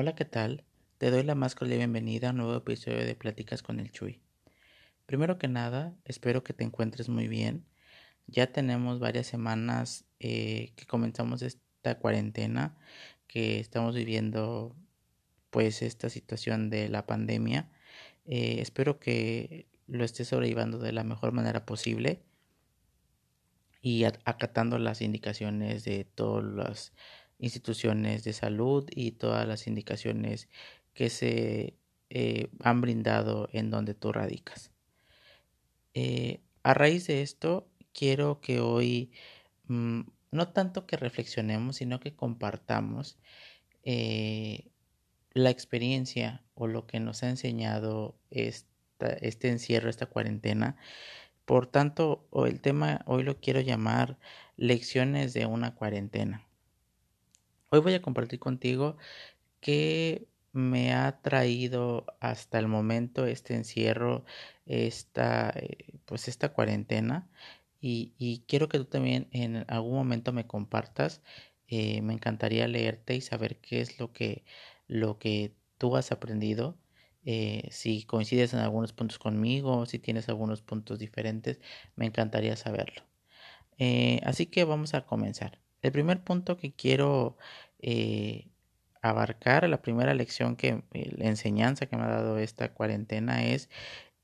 Hola, ¿qué tal? Te doy la más cordial bienvenida a un nuevo episodio de Pláticas con el Chuy. Primero que nada, espero que te encuentres muy bien. Ya tenemos varias semanas eh, que comenzamos esta cuarentena, que estamos viviendo pues esta situación de la pandemia. Eh, espero que lo estés sobrellevando de la mejor manera posible y acatando las indicaciones de todas las instituciones de salud y todas las indicaciones que se eh, han brindado en donde tú radicas. Eh, a raíz de esto, quiero que hoy mm, no tanto que reflexionemos, sino que compartamos eh, la experiencia o lo que nos ha enseñado este encierro, esta cuarentena. Por tanto, el tema hoy lo quiero llamar lecciones de una cuarentena. Hoy voy a compartir contigo qué me ha traído hasta el momento este encierro, esta, eh, pues esta cuarentena. Y, quiero que tú también en algún momento me compartas. Eh, me encantaría leerte y saber qué es lo que, lo que tú has aprendido. Eh, si coincides en algunos puntos conmigo, si tienes algunos puntos diferentes, me encantaría saberlo. así que vamos a comenzar. El primer punto que quiero eh, abarcar, la primera lección que, eh, la enseñanza que me ha dado esta cuarentena es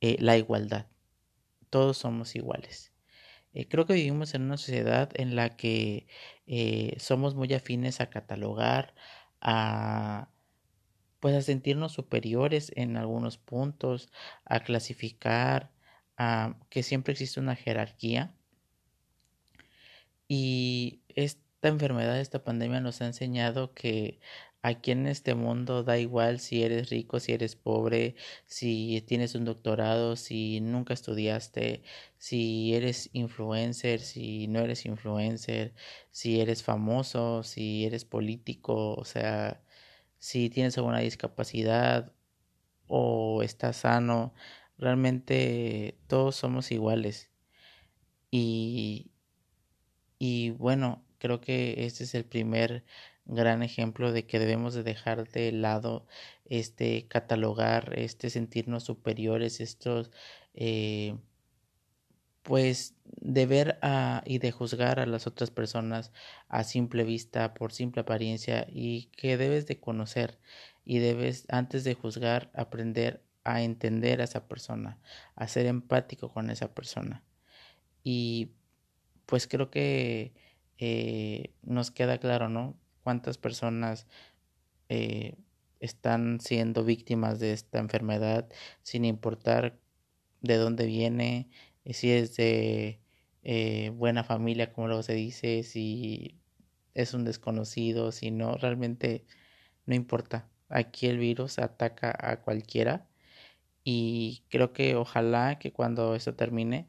eh, la igualdad. Todos somos iguales. creo que vivimos en una sociedad en la que somos muy afines a catalogar, a pues a sentirnos superiores en algunos puntos, a clasificar, a que siempre existe una jerarquía. Y esta enfermedad, esta pandemia nos ha enseñado que aquí en este mundo da igual si eres rico, si eres pobre, si tienes un doctorado, si nunca estudiaste, si eres influencer, si no eres influencer, si eres famoso, si eres político, o sea, si tienes alguna discapacidad o estás sano, realmente todos somos iguales. Y, y bueno, creo que este es el primer gran ejemplo de que debemos de dejar de lado este catalogar, este sentirnos superiores, estos eh, pues de ver a, y de juzgar a las otras personas a simple vista, por simple apariencia y que debes de conocer y debes antes de juzgar aprender a entender a esa persona, a ser empático con esa persona. Y pues creo que eh, nos queda claro, ¿no? Cuántas personas eh, están siendo víctimas de esta enfermedad sin importar de dónde viene, eh, si es de buena familia, como luego se dice, si es un desconocido, si no, realmente no importa. Aquí el virus ataca a cualquiera y creo que ojalá que cuando esto termine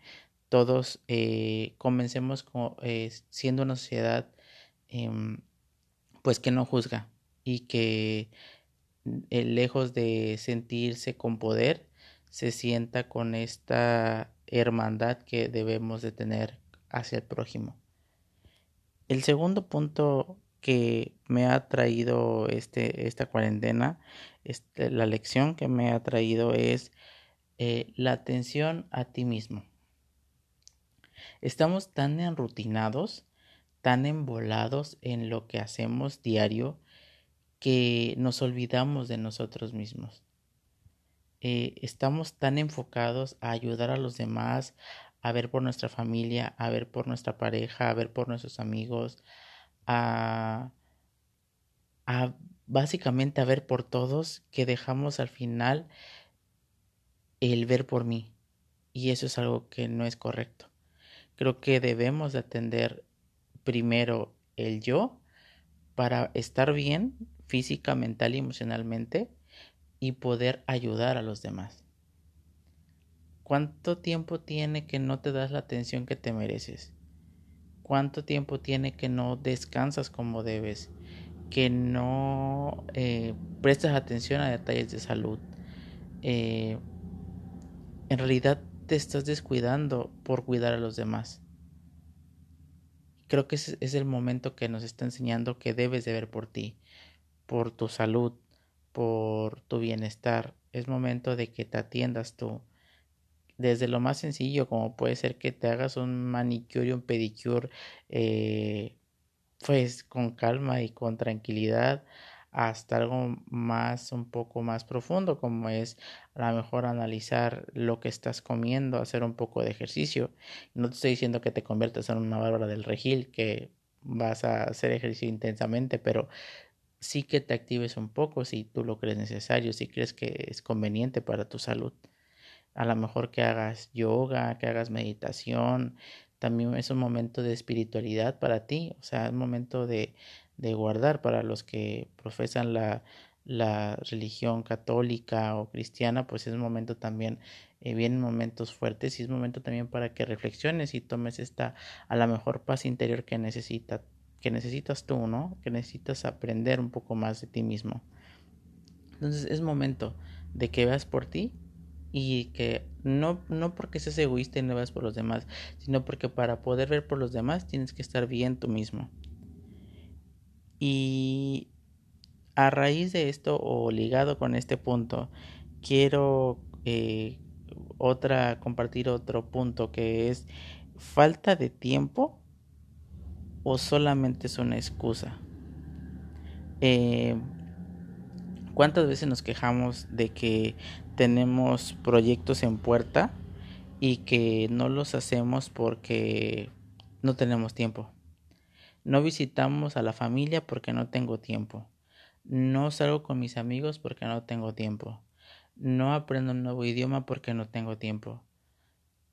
todos eh, comencemos eh, siendo una sociedad em, pues que no juzga y que eh, lejos de sentirse con poder se sienta con esta hermandad que debemos de tener hacia el prójimo. El segundo punto que me ha traído este, esta cuarentena, este, la lección que me ha traído es la atención a ti mismo. Estamos tan enrutinados, tan embolados en lo que hacemos diario que nos olvidamos de nosotros mismos. Eh, estamos tan enfocados a ayudar a los demás, a ver por nuestra familia, a ver por nuestra pareja, a ver por nuestros amigos, a, a básicamente a ver por todos que dejamos al final el ver por mí. Y eso es algo que no es correcto. Creo que debemos de atender primero el yo para estar bien física, mental y emocionalmente y poder ayudar a los demás. ¿Cuánto tiempo tiene que no te das la atención que te mereces? ¿Cuánto tiempo tiene que no descansas como debes? Que no eh, prestas atención a detalles de salud. Eh, en realidad te estás descuidando por cuidar a los demás. Creo que ese es el momento que nos está enseñando que debes de ver por ti, por tu salud, por tu bienestar. Es momento de que te atiendas tú. Desde lo más sencillo, como puede ser que te hagas un manicure y un pedicure, eh, pues con calma y con tranquilidad, hasta algo más, un poco más profundo, como es a lo mejor analizar lo que estás comiendo, hacer un poco de ejercicio. No te estoy diciendo que te conviertas en una bárbara del regil, que vas a hacer ejercicio intensamente, pero sí que te actives un poco si tú lo crees necesario, si crees que es conveniente para tu salud. A lo mejor que hagas yoga, que hagas meditación, también es un momento de espiritualidad para ti, o sea, es un momento de, de guardar para los que profesan la, la religión católica o cristiana, pues es momento también, eh, vienen momentos fuertes y es momento también para que reflexiones y tomes esta a la mejor paz interior que necesita, que necesitas tú, ¿no? Que necesitas aprender un poco más de ti mismo. Entonces es momento de que veas por ti y que no, no porque seas egoísta y no veas por los demás, sino porque para poder ver por los demás tienes que estar bien tú mismo. Y a raíz de esto o ligado con este punto, quiero eh, otra compartir otro punto que es falta de tiempo o solamente es una excusa. Eh, ¿Cuántas veces nos quejamos de que tenemos proyectos en puerta y que no los hacemos porque no tenemos tiempo? No visitamos a la familia porque no tengo tiempo. No salgo con mis amigos porque no tengo tiempo. No aprendo un nuevo idioma porque no tengo tiempo.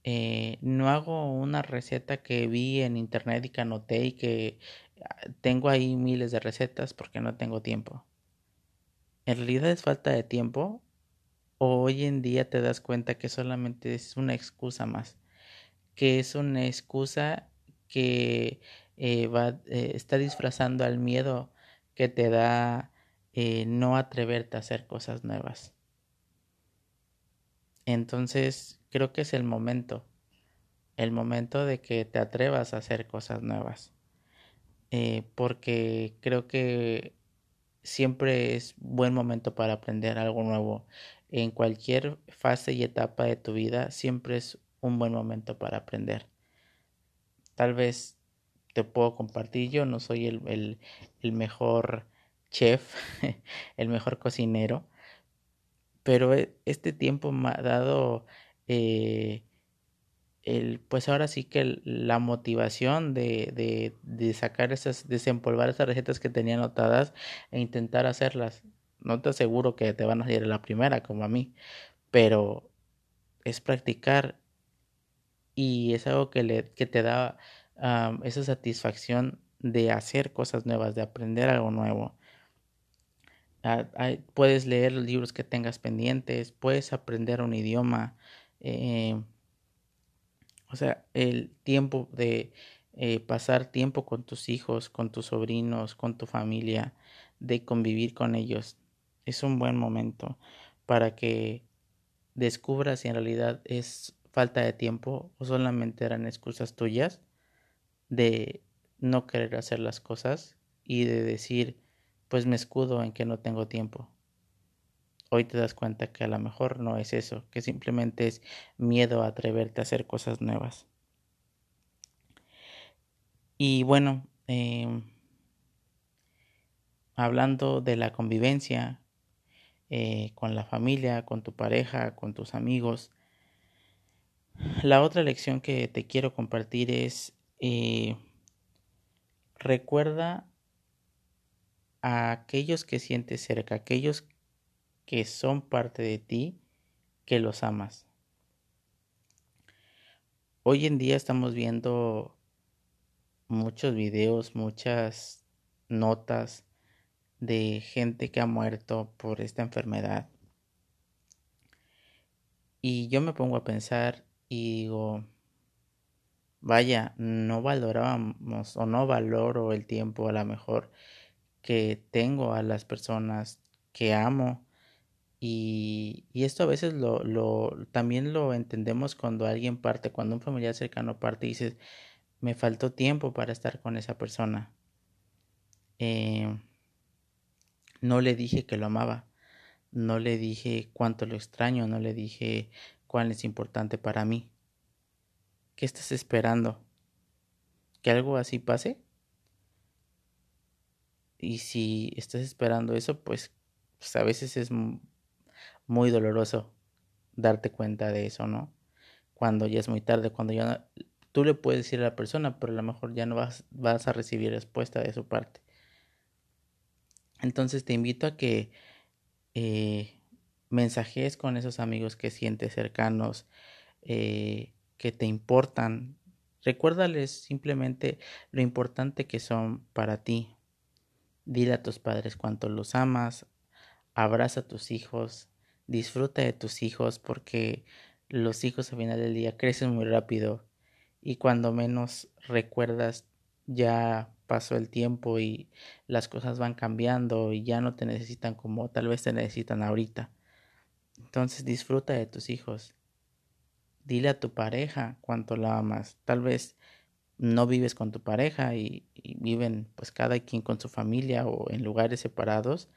Eh, no hago una receta que vi en internet y que anoté y que ah, tengo ahí miles de recetas porque no tengo tiempo. ¿En realidad es falta de tiempo? ¿O hoy en día te das cuenta que solamente es una excusa más? Que es una excusa que eh, eh, está disfrazando al miedo que te da eh, no atreverte a hacer cosas nuevas. Entonces creo que es el momento, el momento de que te atrevas a hacer cosas nuevas. porque creo que siempre es buen momento para aprender algo nuevo. En cualquier fase y etapa de tu vida siempre es un buen momento para aprender. Tal vez te puedo compartir. Yo no soy el, el, mejor chef, el mejor cocinero, pero e, este tiempo me ha dado eh, el, pues ahora sí que la motivación de, de, de, sacar esas, desempolvar esas recetas que tenía anotadas e intentar hacerlas. No te aseguro que te van a salir a la primera como a mí, pero es practicar y es algo que, le, que te da esa satisfacción de hacer cosas nuevas, de aprender algo nuevo. Ah, puedes leer los libros que tengas pendientes, puedes aprender un idioma. Eh, o sea, el tiempo de eh, pasar tiempo con tus hijos, con tus sobrinos, con tu familia, de convivir con ellos, es un buen momento para que descubras si en realidad es falta de tiempo o solamente eran excusas tuyas de no querer hacer las cosas y de decir, pues me escudo en que no tengo tiempo. Hoy te das cuenta que a lo mejor no es eso, que simplemente es miedo a atreverte a hacer cosas nuevas. Y bueno, em, hablando de la convivencia eh, con la familia, con tu pareja, con tus amigos, la otra lección que te quiero compartir es eh, recuerda a aquellos que sientes cerca, aquellos que son parte de ti, que los amas. Hoy en día estamos viendo muchos videos, muchas notas de gente que ha muerto por esta enfermedad. Y yo me pongo a pensar y digo, vaya, no valorábamos o no valoro el tiempo a lo mejor que tengo a las personas que amo. Y, y esto a veces lo, lo, también lo entendemos cuando alguien parte, cuando un familiar cercano parte y dices, me faltó tiempo para estar con esa persona. Eh, no le dije que lo amaba, no le dije cuánto lo extraño, no le dije cuál es importante para mí. ¿Qué estás esperando? ¿Que algo así pase? Y si estás esperando eso, pues, pues a veces es muy doloroso darte cuenta de eso, ¿no? Cuando ya es muy tarde, cuando ya no, tú le puedes decir a la persona, pero a lo mejor ya no vas, vas a recibir respuesta de su parte. Entonces te invito a que eh, mensajes con esos amigos que sientes cercanos, eh, que te importan. Recuérdales simplemente lo importante que son para ti. Dile a tus padres cuánto los amas, abraza a tus hijos, disfruta de tus hijos porque los hijos al final del día crecen muy rápido y cuando menos recuerdas ya pasó el tiempo y las cosas van cambiando y ya no te necesitan como tal vez te necesitan ahorita. Entonces disfruta de tus hijos. Dile a tu pareja cuánto la amas. Tal vez no vives con tu pareja y, viven pues cada quien con su familia o en lugares separados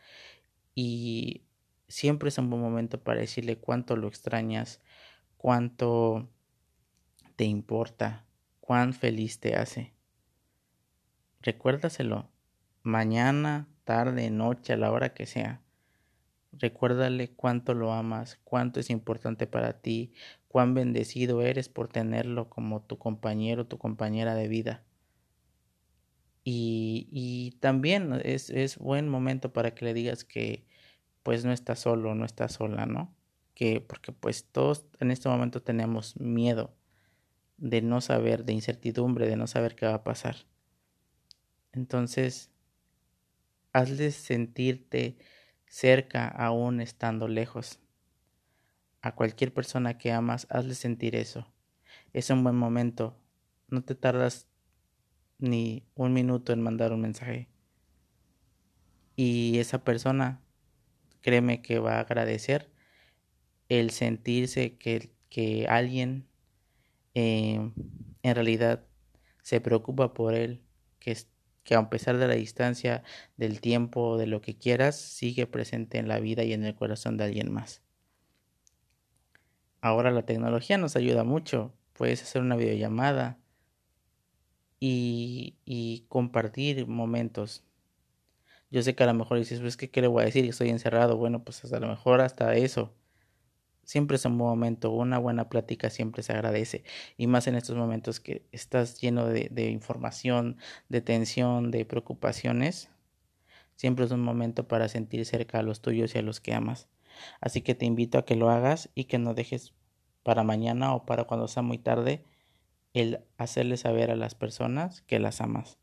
y siempre es un buen momento para decirle cuánto lo extrañas, cuánto te importa, cuán feliz te hace. Recuérdaselo, mañana, tarde, noche, a la hora que sea. Recuérdale cuánto lo amas, cuánto es importante para ti, cuán bendecido eres por tenerlo como tu compañero, tu compañera de vida. Y, y también es, es buen momento para que le digas que pues no estás solo, no estás sola, ¿no? Que porque pues todos en este momento tenemos miedo de no saber, de incertidumbre, de no saber qué va a pasar. Entonces, hazles sentirte cerca aún estando lejos. A cualquier persona que amas, hazle sentir eso. Es un buen momento. No te tardas ni un minuto en mandar un mensaje. Y esa persona, créeme que va a agradecer el sentirse que, que alguien eh, en realidad se preocupa por él, que, que a pesar de la distancia, del tiempo, de lo que quieras, sigue presente en la vida y en el corazón de alguien más. Ahora la tecnología nos ayuda mucho. Puedes hacer una videollamada y, y compartir momentos. Yo sé que a lo mejor dices, pues, ¿qué, ¿qué le voy a decir? Estoy encerrado. Bueno, pues a lo mejor hasta eso siempre es un buen momento, una buena plática siempre se agradece y más en estos momentos que estás lleno de, información, de tensión, de preocupaciones, siempre es un momento para sentir cerca a los tuyos y a los que amas. Así que te invito a que lo hagas y que no dejes para mañana o para cuando sea muy tarde el hacerle saber a las personas que las amas.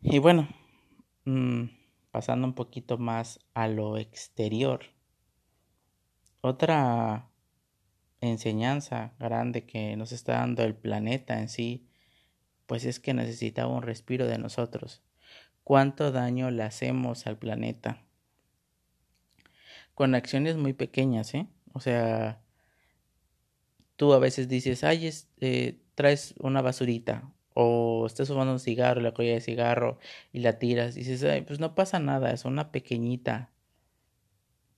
Y bueno, mmm, pasando un poquito más a lo exterior. Otra enseñanza grande que nos está dando el planeta en sí, pues es que necesitaba un respiro de nosotros. ¿Cuánto daño le hacemos al planeta? Con acciones muy pequeñas, ¿eh? O sea, tú a veces dices, ay, eh, traes una basurita o estás fumando un cigarro, la colla de cigarro y la tiras, y dices, Ay, pues no pasa nada, es una pequeñita.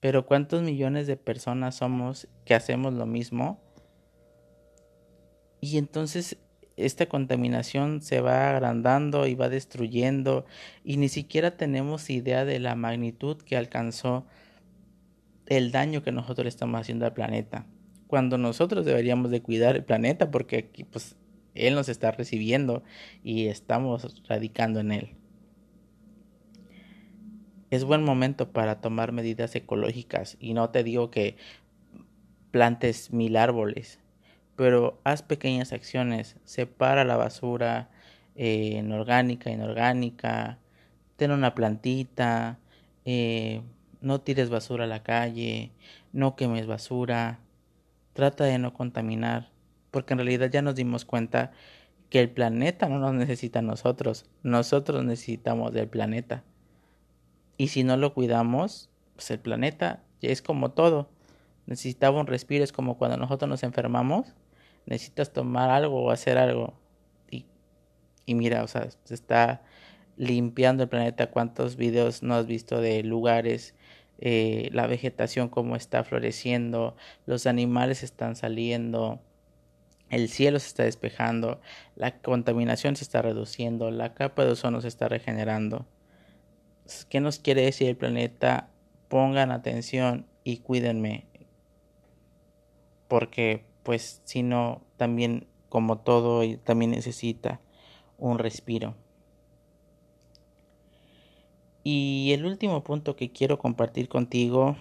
Pero ¿cuántos millones de personas somos que hacemos lo mismo? Y entonces esta contaminación se va agrandando y va destruyendo y ni siquiera tenemos idea de la magnitud que alcanzó el daño que nosotros estamos haciendo al planeta. Cuando nosotros deberíamos de cuidar el planeta porque aquí pues él nos está recibiendo y estamos radicando en Él. Es buen momento para tomar medidas ecológicas y no te digo que plantes mil árboles, pero haz pequeñas acciones, separa la basura eh, en orgánica, inorgánica, ten una plantita, eh, no tires basura a la calle, no quemes basura, trata de no contaminar porque en realidad ya nos dimos cuenta que el planeta no nos necesita a nosotros, nosotros necesitamos del planeta. Y si no lo cuidamos, pues el planeta es como todo. Necesitaba un respiro, es como cuando nosotros nos enfermamos, necesitas tomar algo o hacer algo. Y, y mira, o sea, se está limpiando el planeta, cuántos videos no has visto de lugares, eh, la vegetación como está floreciendo, los animales están saliendo, el cielo se está despejando, la contaminación se está reduciendo, la capa de ozono se está regenerando. ¿Qué nos quiere decir el planeta? Pongan atención y cuídenme. Porque pues si no, también como todo, también necesita un respiro. Y el último punto que quiero compartir contigo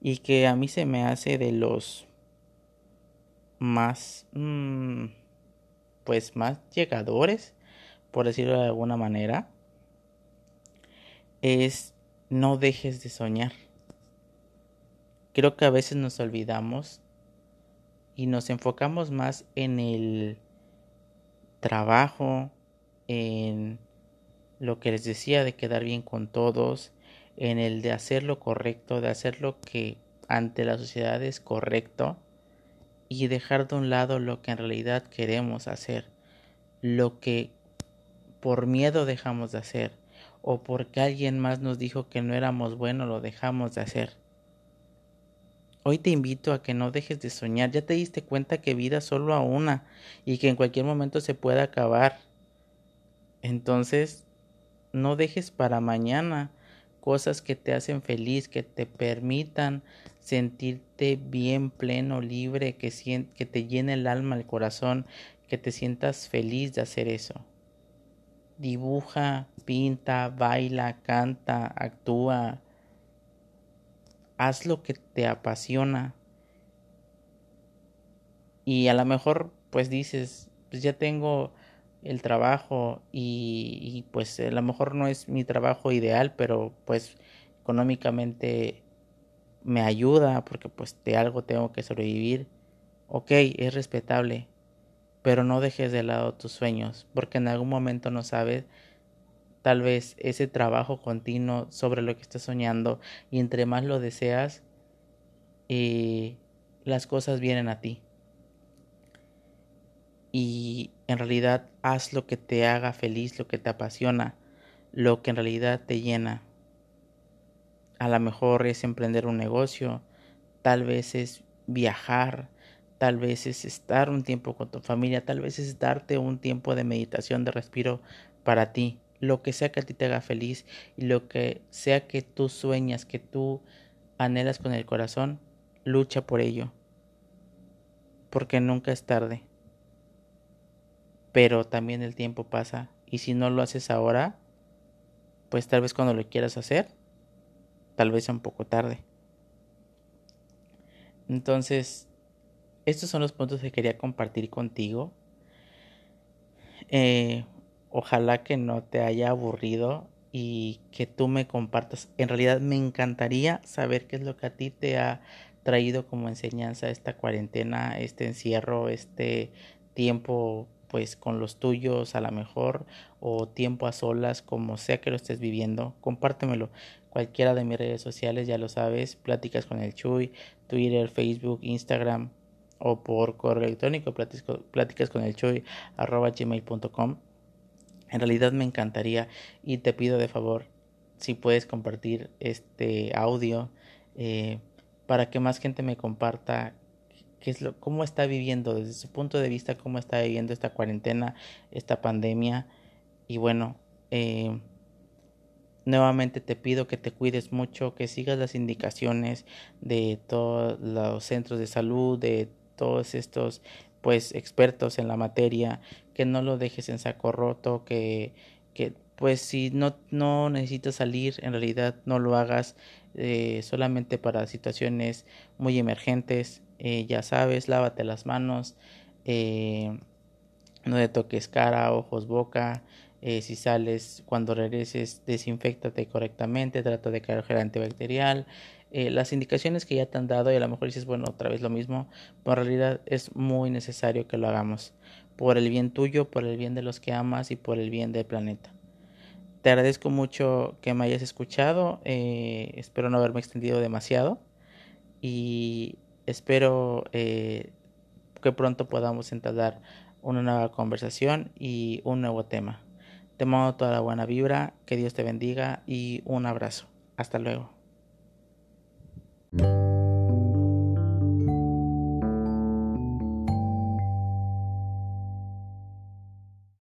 y que a mí se me hace de los más, mm, pues más llegadores, por decirlo de alguna manera, es no dejes de soñar. Creo que a veces nos olvidamos y nos enfocamos más en el trabajo, en lo que les decía de quedar bien con todos, en el de hacer lo correcto, de hacer lo que ante la sociedad es correcto y dejar de un lado lo que en realidad queremos hacer, lo que por miedo dejamos de hacer o porque alguien más nos dijo que no éramos buenos lo dejamos de hacer. Hoy te invito a que no dejes de soñar. Ya te diste cuenta que vida solo a una y que en cualquier momento se puede acabar. Entonces, no dejes para mañana cosas que te hacen feliz, que te permitan sentirte bien, pleno, libre, que, que te llene el alma, el corazón, que te sientas feliz de hacer eso. Dibuja, pinta, baila, canta, actúa. Haz lo que te apasiona. Y a lo mejor pues dices, pues ya tengo el trabajo y, pues a lo mejor no es mi trabajo ideal, pero pues económicamente me ayuda porque pues de algo tengo que sobrevivir. Ok, es respetable, pero no dejes de lado tus sueños porque en algún momento no sabes tal vez ese trabajo continuo sobre lo que estás soñando y entre más lo deseas, eh, las cosas vienen a ti y en realidad haz lo que te haga feliz, lo que te apasiona, lo que en realidad te llena. A lo mejor es emprender un negocio, tal vez es viajar, tal vez es estar un tiempo con tu familia, tal vez es darte un tiempo de meditación, de respiro para ti, lo que sea que a ti te haga feliz y lo que sea que tú sueñas, que tú anhelas con el corazón, lucha por ello, porque nunca es tarde pero también el tiempo pasa y si no lo haces ahora, pues tal vez cuando lo quieras hacer, tal vez sea un poco tarde. Entonces, estos son los puntos que quería compartir contigo. Eh, ojalá que no te haya aburrido y que tú me compartas. En realidad me encantaría saber qué es lo que a ti te ha traído como enseñanza esta cuarentena, este encierro, este tiempo pues con los tuyos a lo mejor o tiempo a solas, como sea que lo estés viviendo, compártemelo. Cualquiera de mis redes sociales, ya lo sabes, pláticas con el Chuy, Twitter, Facebook, Instagram o por correo electrónico, pláticas con el Chuy, arroba gmail.com. En realidad me encantaría y te pido de favor si puedes compartir este audio eh, para que más gente me comparta qué es lo, cómo está viviendo desde su punto de vista, cómo está viviendo esta cuarentena, esta pandemia. Y bueno, eh, nuevamente te pido que te cuides mucho, que sigas las indicaciones de todos los centros de salud, de todos estos pues expertos en la materia, que no lo dejes en saco roto, que, que pues si no, no necesitas salir, en realidad no lo hagas eh, solamente para situaciones muy emergentes. Eh, ya sabes, lávate las manos, eh, no te toques cara, ojos, boca. si sales cuando regreses, desinfectate correctamente, trata de cargar gel antibacterial. las indicaciones que ya te han dado y a lo mejor dices, bueno, otra vez lo mismo, pero en realidad es muy necesario que lo hagamos por el bien tuyo, por el bien de los que amas y por el bien del planeta. Te agradezco mucho que me hayas escuchado. Eh, espero no haberme extendido demasiado. Y espero eh, que pronto podamos entablar una nueva conversación y un nuevo tema. Te mando toda la buena vibra, que Dios te bendiga y un abrazo. Hasta luego.